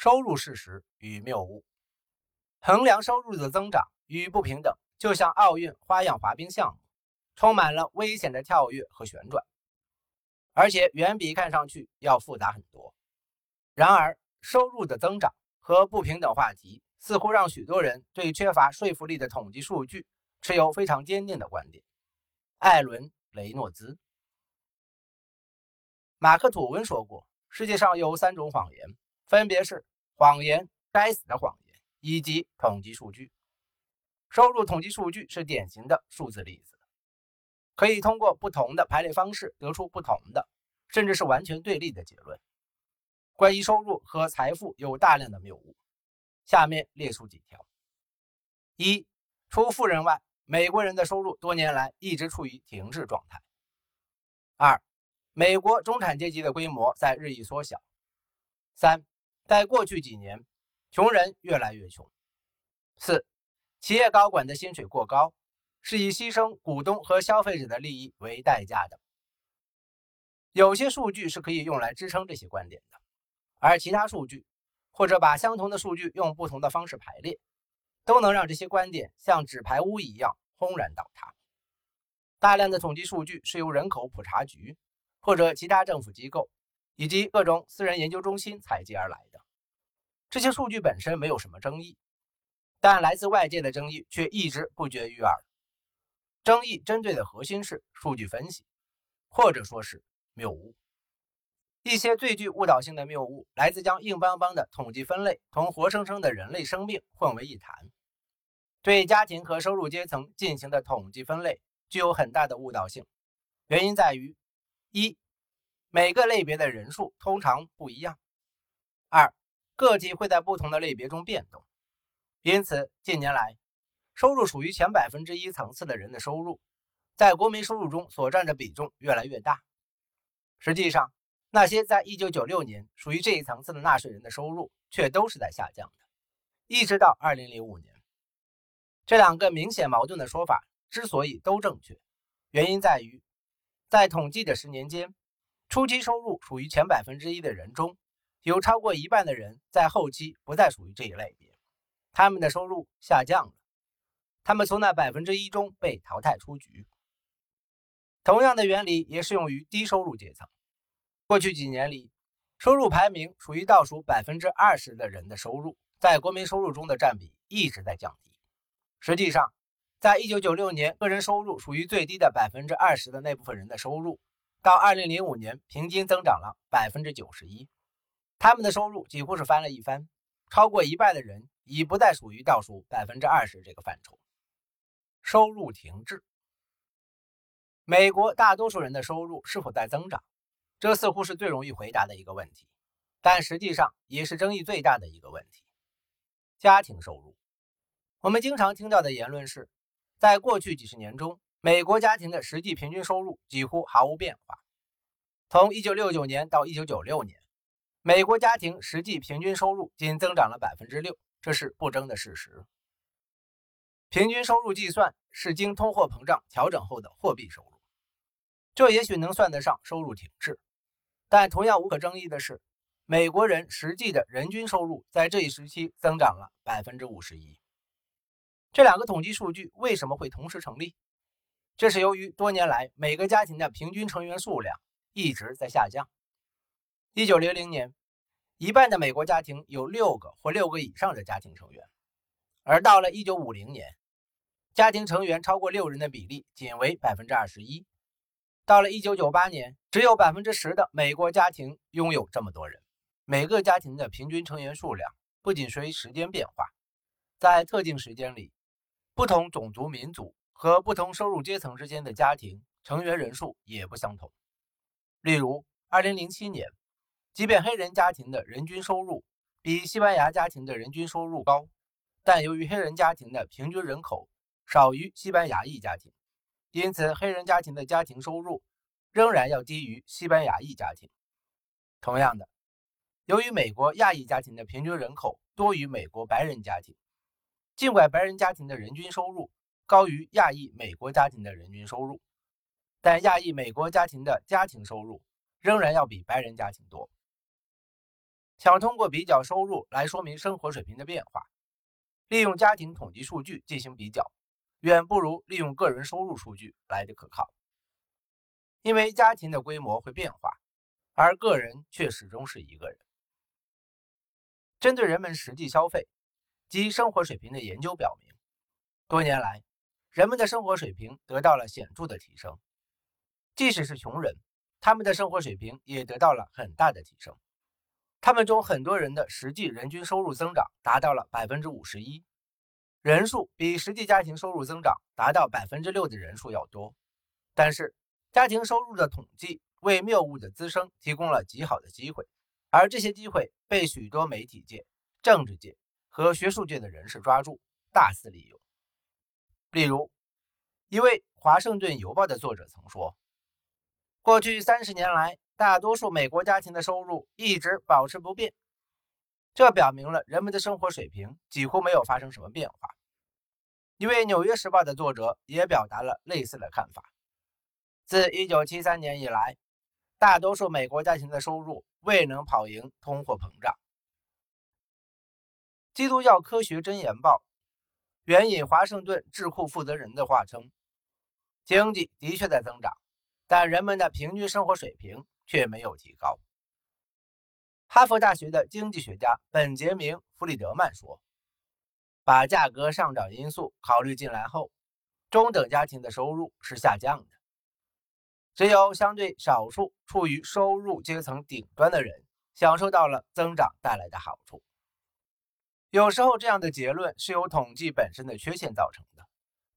收入事实与谬误。衡量收入的增长与不平等，就像奥运花样滑冰项目，充满了危险的跳跃和旋转，而且远比看上去要复杂很多。然而，收入的增长和不平等话题似乎让许多人对缺乏说服力的统计数据持有非常坚定的观点。艾伦·雷诺兹、马克·吐温说过：“世界上有三种谎言，分别是谎言、该死的谎言以及统计数据。收入统计数据是典型的数字例子，可以通过不同的排列方式得出不同的，甚至是完全对立的结论。关于收入和财富有大量的谬误，下面列出几条：一、除富人外。”美国人的收入多年来一直处于停滞状态。二，美国中产阶级的规模在日益缩小。三，在过去几年，穷人越来越穷。四，企业高管的薪水过高，是以牺牲股东和消费者的利益为代价的。有些数据是可以用来支撑这些观点的，而其他数据，或者把相同的数据用不同的方式排列。都能让这些观点像纸牌屋一样轰然倒塌。大量的统计数据是由人口普查局或者其他政府机构以及各种私人研究中心采集而来的。这些数据本身没有什么争议，但来自外界的争议却一直不绝于耳。争议针对的核心是数据分析，或者说是谬误。一些最具误导性的谬误来自将硬邦邦的统计分类同活生生的人类生命混为一谈。对家庭和收入阶层进行的统计分类具有很大的误导性，原因在于：一、每个类别的人数通常不一样；二、个体会在不同的类别中变动。因此，近年来，收入属于前百分之一层次的人的收入，在国民收入中所占的比重越来越大。实际上，那些在1996年属于这一层次的纳税人的收入却都是在下降的，一直到2005年。这两个明显矛盾的说法之所以都正确，原因在于，在统计的十年间，初期收入属于前百分之一的人中，有超过一半的人在后期不再属于这一类别，他们的收入下降了，他们从那百分之一中被淘汰出局。同样的原理也适用于低收入阶层。过去几年里，收入排名属于倒数百分之二十的人的收入，在国民收入中的占比一直在降低。实际上，在1996年，个人收入属于最低的百分之二十的那部分人的收入，到2005年平均增长了百分之九十一，他们的收入几乎是翻了一番，超过一半的人已不再属于倒数百分之二十这个范畴。收入停滞，美国大多数人的收入是否在增长？这似乎是最容易回答的一个问题，但实际上也是争议最大的一个问题。家庭收入，我们经常听到的言论是，在过去几十年中，美国家庭的实际平均收入几乎毫无变化。从1969年到1996年，美国家庭实际平均收入仅增长了百分之六，这是不争的事实。平均收入计算是经通货膨胀调整后的货币收入，这也许能算得上收入停滞。但同样无可争议的是，美国人实际的人均收入在这一时期增长了百分之五十一。这两个统计数据为什么会同时成立？这是由于多年来每个家庭的平均成员数量一直在下降。一九零零年，一半的美国家庭有六个或六个以上的家庭成员，而到了一九五零年，家庭成员超过六人的比例仅为百分之二十一。到了1998年，只有百分之十的美国家庭拥有这么多人。每个家庭的平均成员数量不仅随时间变化，在特定时间里，不同种族、民族和不同收入阶层之间的家庭成员人数也不相同。例如，2007年，即便黑人家庭的人均收入比西班牙家庭的人均收入高，但由于黑人家庭的平均人口少于西班牙裔家庭。因此，黑人家庭的家庭收入仍然要低于西班牙裔家庭。同样的，由于美国亚裔家庭的平均人口多于美国白人家庭，尽管白人家庭的人均收入高于亚裔美国家庭的人均收入，但亚裔美国家庭的家庭收入仍然要比白人家庭多。想通过比较收入来说明生活水平的变化，利用家庭统计数据进行比较，远不如利用个人收入数据来的可靠。因为家庭的规模会变化，而个人却始终是一个人。针对人们实际消费及生活水平的研究表明，多年来，人们的生活水平得到了显著的提升。即使是穷人，他们的生活水平也得到了很大的提升。他们中很多人的实际人均收入增长达到了百分之五十一，人数比实际家庭收入增长达到百分之六的人数要多。但是，家庭收入的统计为谬误的滋生提供了极好的机会，而这些机会被许多媒体界、政治界和学术界的人士抓住，大肆利用。例如，一位《华盛顿邮报》的作者曾说：“过去三十年来。”大多数美国家庭的收入一直保持不变，这表明了人们的生活水平几乎没有发生什么变化。一位《纽约时报》的作者也表达了类似的看法。自1973年以来，大多数美国家庭的收入未能跑赢通货膨胀。《基督教科学箴言报》援引华盛顿智库负责人的话称：“经济的确在增长，但人们的平均生活水平。”却没有提高。哈佛大学的经济学家本杰明·弗里德曼说：“把价格上涨因素考虑进来后，中等家庭的收入是下降的。只有相对少数处于收入阶层顶端的人享受到了增长带来的好处。有时候，这样的结论是由统计本身的缺陷造成的，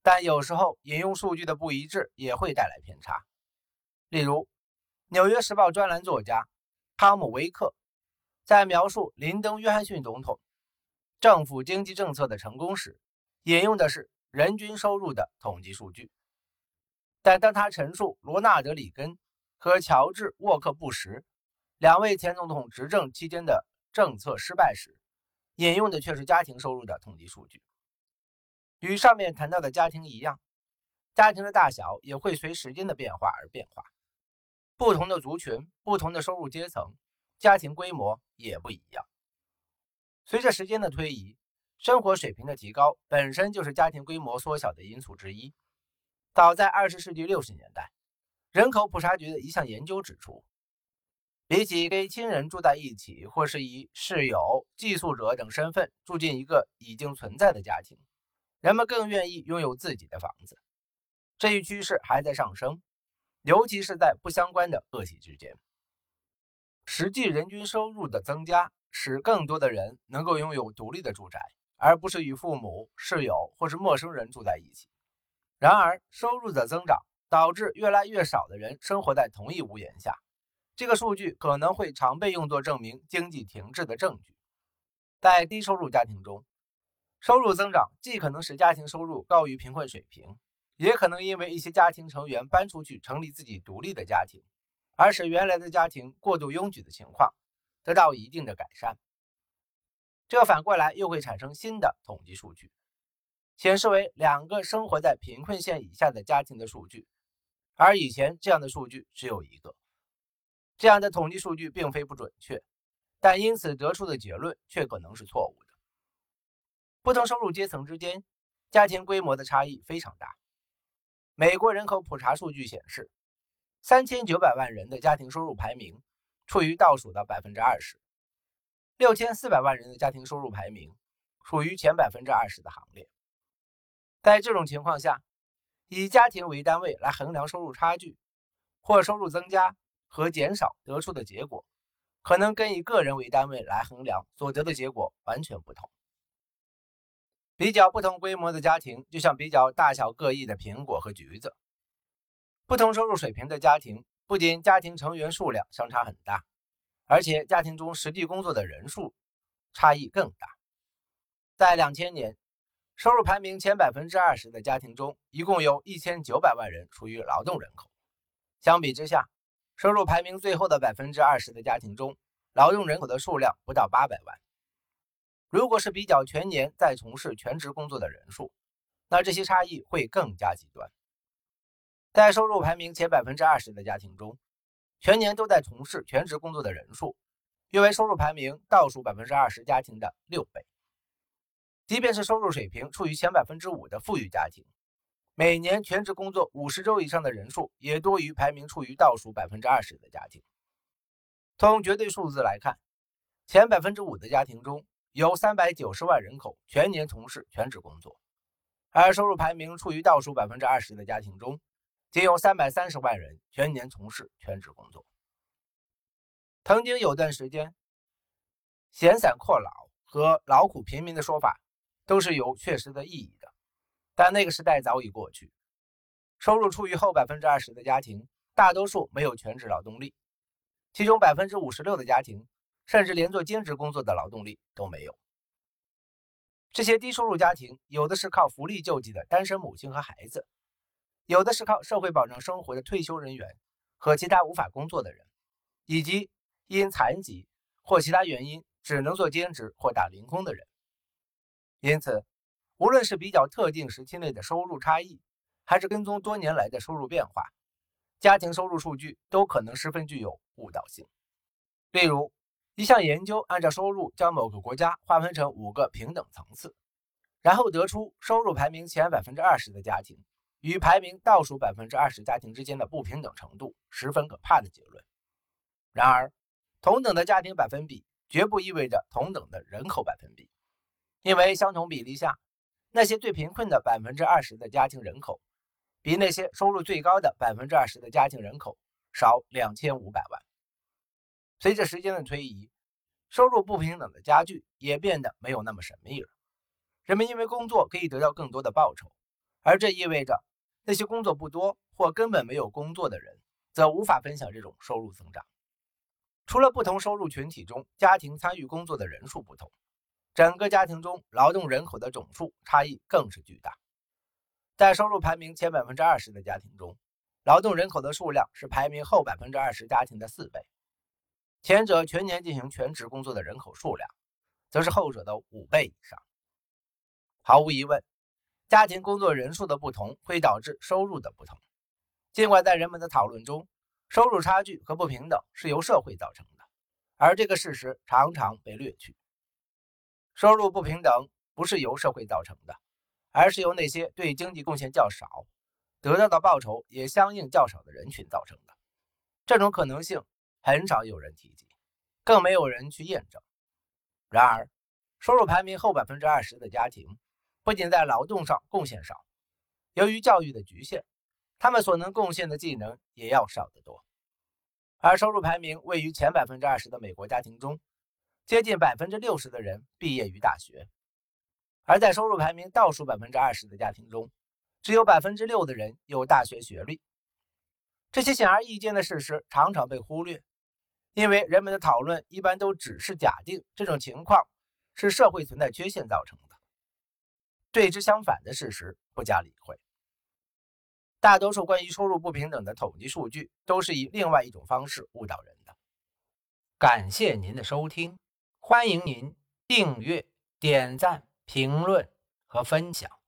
但有时候引用数据的不一致也会带来偏差。例如，《纽约时报》专栏作家汤姆·威克在描述林登·约翰逊总统政府经济政策的成功时，引用的是人均收入的统计数据；但当他陈述罗纳德·里根和乔治·沃克布什两位前总统执政期间的政策失败时，引用的却是家庭收入的统计数据。与上面谈到的家庭一样，家庭的大小也会随时间的变化而变化。不同的族群、不同的收入阶层，家庭规模也不一样。随着时间的推移，生活水平的提高本身就是家庭规模缩小的因素之一。早在二十世纪六十年代，人口普查局的一项研究指出，比起跟亲人住在一起，或是以室友、寄宿者等身份住进一个已经存在的家庭，人们更愿意拥有自己的房子。这一趋势还在上升。尤其是在不相关的个体之间，实际人均收入的增加使更多的人能够拥有独立的住宅，而不是与父母、室友或是陌生人住在一起。然而，收入的增长导致越来越少的人生活在同一屋檐下，这个数据可能会常被用作证明经济停滞的证据。在低收入家庭中，收入增长既可能使家庭收入高于贫困水平。也可能因为一些家庭成员搬出去成立自己独立的家庭，而使原来的家庭过度拥挤的情况得到一定的改善。这反过来又会产生新的统计数据，显示为两个生活在贫困线以下的家庭的数据，而以前这样的数据只有一个。这样的统计数据并非不准确，但因此得出的结论却可能是错误的。不同收入阶层之间家庭规模的差异非常大。美国人口普查数据显示，三千九百万人的家庭收入排名处于倒数的百分之二十，六千四百万人的家庭收入排名处于前百分之二十的行列。在这种情况下，以家庭为单位来衡量收入差距或收入增加和减少得出的结果，可能跟以个人为单位来衡量所得的结果完全不同。比较不同规模的家庭，就像比较大小各异的苹果和橘子。不同收入水平的家庭，不仅家庭成员数量相差很大，而且家庭中实际工作的人数差异更大。在两千年，收入排名前百分之二十的家庭中，一共有一千九百万人属于劳动人口。相比之下，收入排名最后的百分之二十的家庭中，劳动人口的数量不到八百万。如果是比较全年在从事全职工作的人数，那这些差异会更加极端。在收入排名前百分之二十的家庭中，全年都在从事全职工作的人数约为收入排名倒数百分之二十家庭的六倍。即便是收入水平处于前百分之五的富裕家庭，每年全职工作五十周以上的人数也多于排名处于倒数百分之二十的家庭。从绝对数字来看，前百分之五的家庭中有三百九十万人口全年从事全职工作，而收入排名处于倒数百分之二十的家庭中，仅有三百三十万人全年从事全职工作。曾经有段时间，“闲散阔老”和“劳苦平民”的说法都是有确实的意义的，但那个时代早已过去。收入处于后百分之二十的家庭，大多数没有全职劳动力。其中百分之五十六的家庭，甚至连做兼职工作的劳动力都没有。这些低收入家庭，有的是靠福利救济的单身母亲和孩子，有的是靠社会保障生活的退休人员和其他无法工作的人，以及因残疾或其他原因只能做兼职或打零工的人。因此，无论是比较特定时期内的收入差异，还是跟踪多年来的收入变化。家庭收入数据都可能十分具有误导性。例如，一项研究按照收入将某个国家划分成五个平等层次，然后得出收入排名前百分之二十的家庭与排名倒数百分之二十家庭之间的不平等程度十分可怕的结论。然而，同等的家庭百分比绝不意味着同等的人口百分比，因为相同比例下，那些最贫困的百分之二十的家庭人口。比那些收入最高的百分之二十的家庭人口少两千五百万。随着时间的推移，收入不平等的加剧也变得没有那么神秘了。人们因为工作可以得到更多的报酬，而这意味着那些工作不多或根本没有工作的人则无法分享这种收入增长。除了不同收入群体中家庭参与工作的人数不同，整个家庭中劳动人口的总数差异更是巨大。在收入排名前百分之二十的家庭中，劳动人口的数量是排名后百分之二十家庭的四倍。前者全年进行全职工作的人口数量，则是后者的五倍以上。毫无疑问，家庭工作人数的不同会导致收入的不同。尽管在人们的讨论中，收入差距和不平等是由社会造成的，而这个事实常常被略去。收入不平等不是由社会造成的。而是由那些对经济贡献较少、得到的报酬也相应较少的人群造成的。这种可能性很少有人提及，更没有人去验证。然而，收入排名后百分之二十的家庭，不仅在劳动上贡献少，由于教育的局限，他们所能贡献的技能也要少得多。而收入排名位于前百分之二十的美国家庭中，接近百分之六十的人毕业于大学。而在收入排名倒数百分之二十的家庭中，只有百分之六的人有大学学历。这些显而易见的事实常常被忽略，因为人们的讨论一般都只是假定这种情况是社会存在缺陷造成的，对之相反的事实不加理会。大多数关于收入不平等的统计数据都是以另外一种方式误导人的。感谢您的收听，欢迎您订阅、点赞。评论和分享。